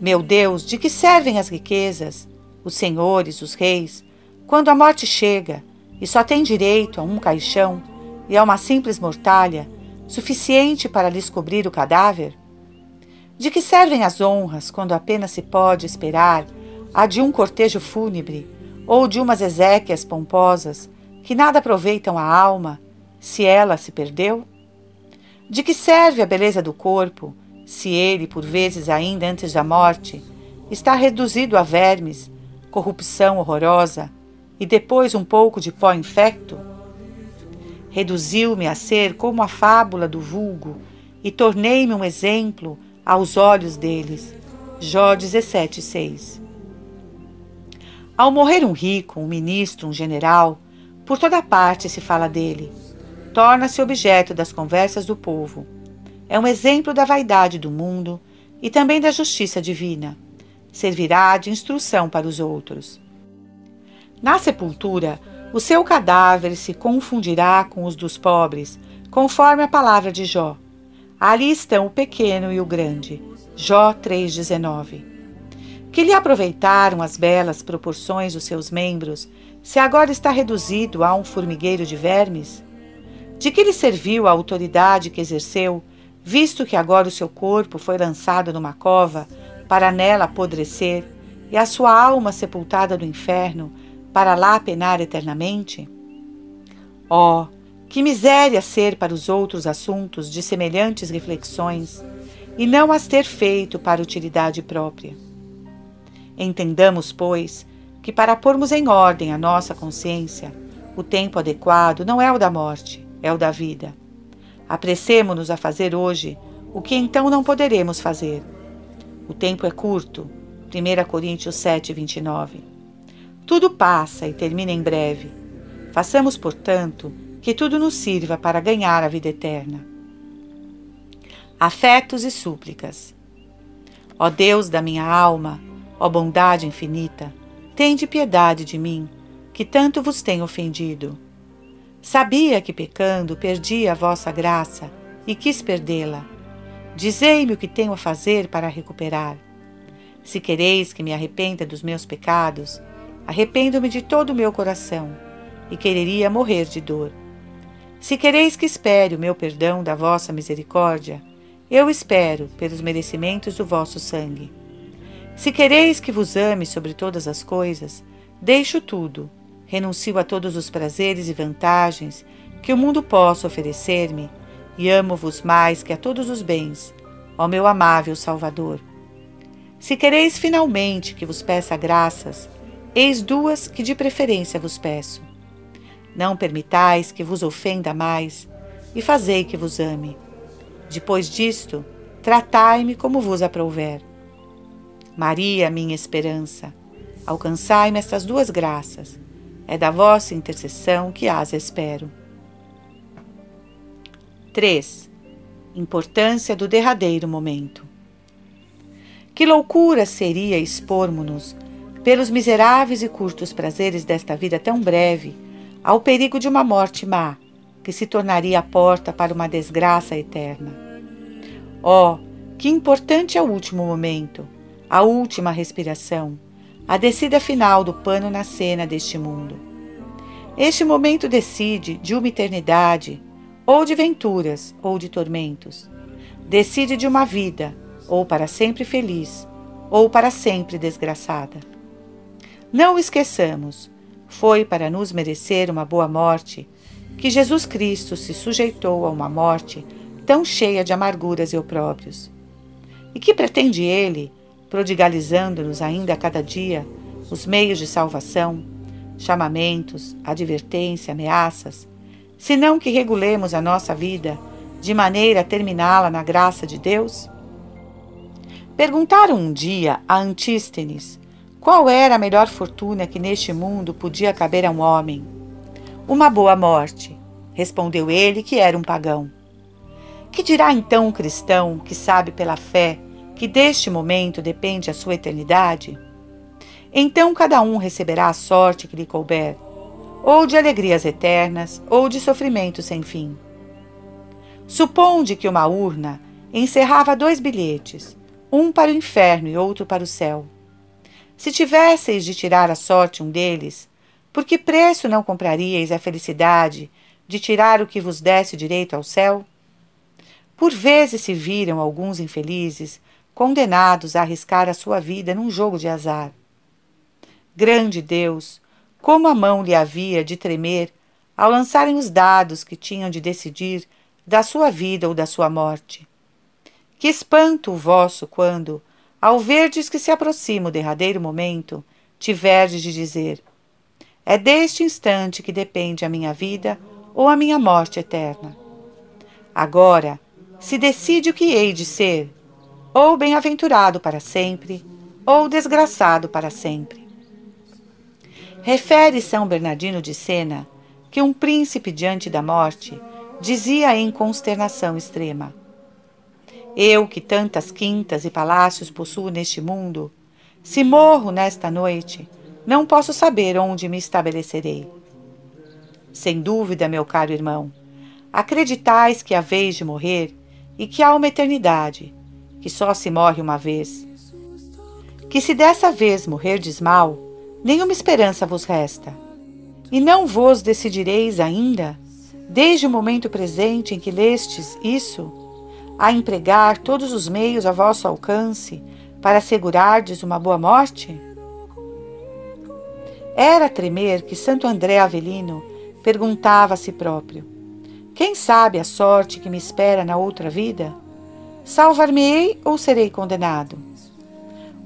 Meu Deus, de que servem as riquezas, os senhores, os reis, quando a morte chega e só tem direito a um caixão e a uma simples mortalha, suficiente para lhes cobrir o cadáver? De que servem as honras quando apenas se pode esperar a de um cortejo fúnebre ou de umas exéquias pomposas que nada aproveitam a alma se ela se perdeu? De que serve a beleza do corpo se ele, por vezes ainda antes da morte, está reduzido a vermes, corrupção horrorosa e depois um pouco de pó infecto? Reduziu-me a ser como a fábula do vulgo e tornei-me um exemplo aos olhos deles. Jó 17, 6 Ao morrer um rico, um ministro, um general, por toda parte se fala dele. Torna-se objeto das conversas do povo. É um exemplo da vaidade do mundo e também da justiça divina. Servirá de instrução para os outros. Na sepultura, o seu cadáver se confundirá com os dos pobres, conforme a palavra de Jó. Ali estão o pequeno e o grande. Jó 3,19. Que lhe aproveitaram as belas proporções dos seus membros, se agora está reduzido a um formigueiro de vermes? De que lhe serviu a autoridade que exerceu, visto que agora o seu corpo foi lançado numa cova para nela apodrecer, e a sua alma sepultada no inferno, para lá penar eternamente? Oh, que miséria ser para os outros assuntos de semelhantes reflexões, e não as ter feito para utilidade própria. Entendamos, pois, que para pormos em ordem a nossa consciência, o tempo adequado não é o da morte, é o da vida. Apressemo-nos a fazer hoje o que então não poderemos fazer. O tempo é curto. 1 Coríntios 7, 29. Tudo passa e termina em breve. Façamos, portanto, que tudo nos sirva para ganhar a vida eterna. Afetos e súplicas. Ó Deus da minha alma, ó bondade infinita, tende piedade de mim, que tanto vos tenho ofendido. Sabia que pecando perdi a vossa graça e quis perdê-la. Dizei-me o que tenho a fazer para recuperar. Se quereis que me arrependa dos meus pecados, arrependo-me de todo o meu coração e quereria morrer de dor. Se quereis que espere o meu perdão da vossa misericórdia, eu espero pelos merecimentos do vosso sangue. Se quereis que vos ame sobre todas as coisas, deixo tudo, renuncio a todos os prazeres e vantagens que o mundo possa oferecer-me e amo-vos mais que a todos os bens, ó meu amável Salvador. Se quereis finalmente que vos peça graças, eis duas que de preferência vos peço. Não permitais que vos ofenda mais, e fazei que vos ame. Depois disto, tratai-me como vos aprouver. Maria, minha esperança, alcançai-me estas duas graças. É da vossa intercessão que as espero. 3. Importância do derradeiro momento. Que loucura seria expormos-nos, pelos miseráveis e curtos prazeres desta vida tão breve, ao perigo de uma morte má, que se tornaria a porta para uma desgraça eterna. Oh, que importante é o último momento, a última respiração, a descida final do pano na cena deste mundo. Este momento decide de uma eternidade, ou de venturas, ou de tormentos. Decide de uma vida, ou para sempre feliz, ou para sempre desgraçada. Não esqueçamos, foi para nos merecer uma boa morte que Jesus Cristo se sujeitou a uma morte tão cheia de amarguras e opróbrios. E que pretende ele, prodigalizando-nos ainda a cada dia os meios de salvação, chamamentos, advertência, ameaças, senão que regulemos a nossa vida de maneira a terminá-la na graça de Deus? Perguntaram um dia a Antístenes qual era a melhor fortuna que neste mundo podia caber a um homem. Uma boa morte, respondeu ele, que era um pagão. Que dirá então um cristão que sabe pela fé que deste momento depende a sua eternidade? Então cada um receberá a sorte que lhe couber, ou de alegrias eternas, ou de sofrimento sem fim. Suponde que uma urna encerrava dois bilhetes, um para o inferno e outro para o céu. Se tivesseis de tirar a sorte um deles, por que preço não compraríeis a felicidade de tirar o que vos desse direito ao céu? Por vezes se viram alguns infelizes condenados a arriscar a sua vida num jogo de azar. Grande Deus, como a mão lhe havia de tremer ao lançarem os dados que tinham de decidir da sua vida ou da sua morte. Que espanto o vosso quando, ao verdes que se aproxima o derradeiro momento, tiverdes de dizer: É deste instante que depende a minha vida ou a minha morte eterna. Agora, se decide o que hei de ser, ou bem-aventurado para sempre, ou desgraçado para sempre. Refere São Bernardino de Sena que um príncipe diante da morte dizia em consternação extrema: Eu que tantas quintas e palácios possuo neste mundo, se morro nesta noite, não posso saber onde me estabelecerei. Sem dúvida, meu caro irmão, acreditais que há vez de morrer e que há uma eternidade, que só se morre uma vez. Que se dessa vez morrerdes mal, nenhuma esperança vos resta. E não vos decidireis ainda, desde o momento presente em que lestes isso, a empregar todos os meios a vosso alcance para assegurardes uma boa morte? Era tremer que Santo André Avelino perguntava a si próprio: Quem sabe a sorte que me espera na outra vida? Salvar-me-ei ou serei condenado?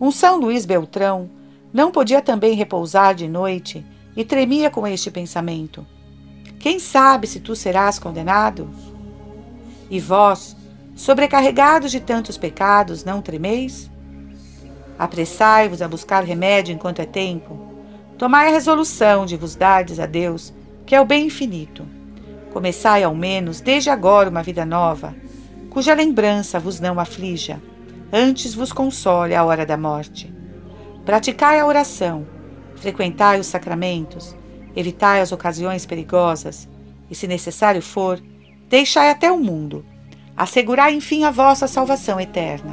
Um São Luís Beltrão não podia também repousar de noite e tremia com este pensamento: Quem sabe se tu serás condenado? E vós, sobrecarregados de tantos pecados, não tremeis? Apressai-vos a buscar remédio enquanto é tempo. Tomai a resolução de vos dardes a Deus, que é o bem infinito. Começai ao menos desde agora uma vida nova, cuja lembrança vos não aflija, antes vos console a hora da morte. Praticai a oração frequentai os sacramentos, evitai as ocasiões perigosas, e, se necessário for, deixai até o mundo. Assegurai, enfim, a vossa salvação eterna.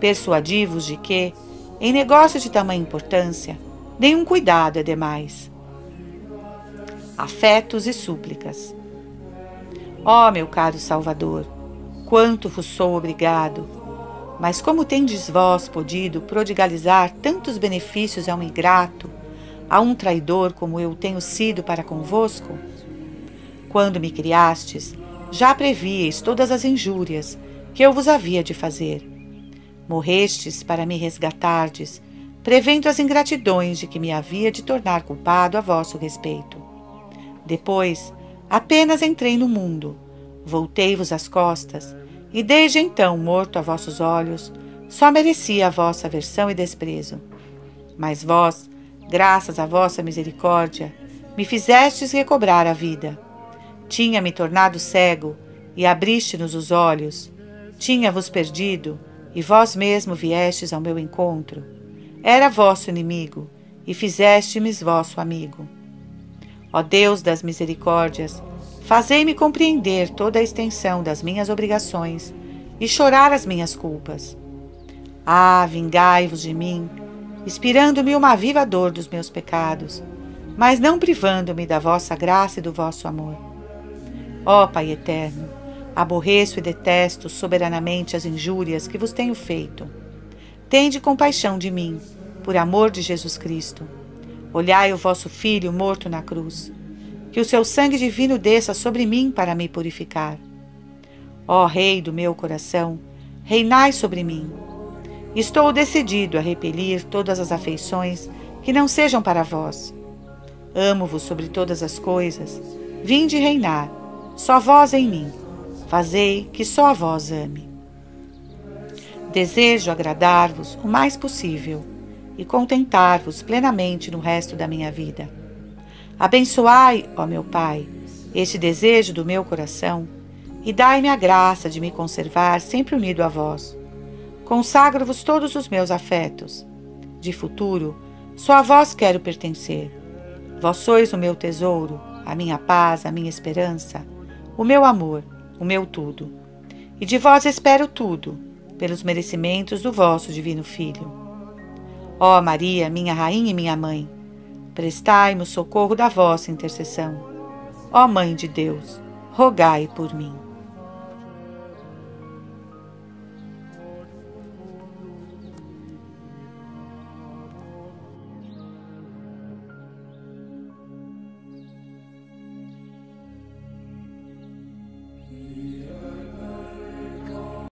Persuadi-vos de que, em negócio de tamanha importância, nenhum cuidado é demais. Afetos e súplicas. Ó oh, meu caro Salvador, quanto vos sou obrigado! Mas como tendes vós podido prodigalizar tantos benefícios a um ingrato, a um traidor como eu tenho sido para convosco? Quando me criastes, já prevíeis todas as injúrias que eu vos havia de fazer. Morrestes para me resgatardes, prevendo as ingratidões de que me havia de tornar culpado a vosso respeito. Depois, apenas entrei no mundo, voltei-vos as costas, e desde então, morto a vossos olhos, só merecia a vossa aversão e desprezo. Mas vós, graças à vossa misericórdia, me fizestes recobrar a vida. Tinha-me tornado cego e abriste-nos os olhos. Tinha-vos perdido e vós mesmo viestes ao meu encontro. Era vosso inimigo e fizeste-me vosso amigo. Ó Deus das misericórdias, fazei-me compreender toda a extensão das minhas obrigações e chorar as minhas culpas. Ah, vingai-vos de mim inspirando-me uma viva dor dos meus pecados, mas não privando-me da vossa graça e do vosso amor. Ó Pai eterno, aborreço e detesto soberanamente as injúrias que vos tenho feito. Tende compaixão de mim, por amor de Jesus Cristo. Olhai o vosso Filho morto na cruz. Que o seu sangue divino desça sobre mim para me purificar. Ó Rei do meu coração, reinai sobre mim Estou decidido a repelir todas as afeições que não sejam para vós. Amo-vos sobre todas as coisas. Vinde reinar, só vós em mim. Fazei que só vós ame. Desejo agradar-vos o mais possível e contentar-vos plenamente no resto da minha vida. Abençoai, ó meu Pai, este desejo do meu coração e dai-me a graça de me conservar sempre unido a vós Consagro-vos todos os meus afetos. De futuro, só a vós quero pertencer. Vós sois o meu tesouro, a minha paz, a minha esperança, o meu amor, o meu tudo. E de vós espero tudo, pelos merecimentos do vosso Divino Filho. Ó Maria, minha Rainha e minha Mãe, prestai-me o socorro da vossa intercessão. Ó Mãe de Deus, rogai por mim.